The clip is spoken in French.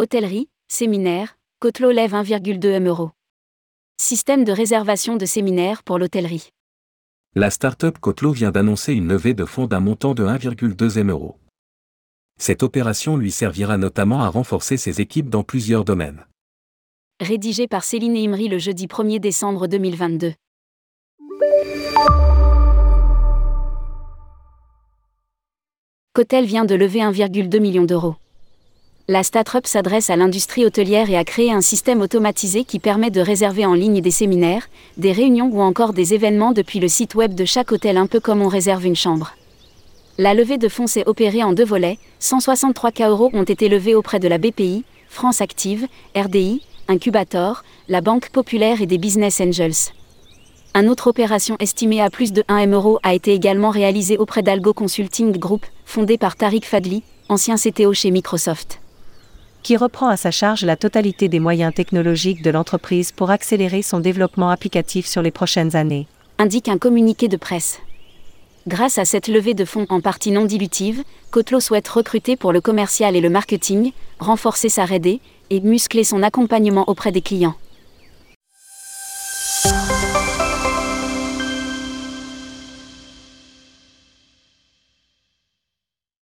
Hôtellerie, séminaire, Cotelot lève 1,2 M euros. Système de réservation de séminaires pour l'hôtellerie. La start-up Cotelot vient d'annoncer une levée de fonds d'un montant de 1,2 M euros. Cette opération lui servira notamment à renforcer ses équipes dans plusieurs domaines. Rédigé par Céline Imri le jeudi 1er décembre 2022. Cotel vient de lever 1,2 million d'euros. La start-up s'adresse à l'industrie hôtelière et a créé un système automatisé qui permet de réserver en ligne des séminaires, des réunions ou encore des événements depuis le site web de chaque hôtel un peu comme on réserve une chambre. La levée de fonds s'est opérée en deux volets, 163 K euros ont été levés auprès de la BPI, France Active, RDI, Incubator, la Banque Populaire et des Business Angels. Une autre opération estimée à plus de 1 M a été également réalisée auprès d'Algo Consulting Group, fondé par Tariq Fadli, ancien CTO chez Microsoft. Qui reprend à sa charge la totalité des moyens technologiques de l'entreprise pour accélérer son développement applicatif sur les prochaines années. Indique un communiqué de presse. Grâce à cette levée de fonds en partie non dilutive, Cotelot souhaite recruter pour le commercial et le marketing, renforcer sa R&D et muscler son accompagnement auprès des clients.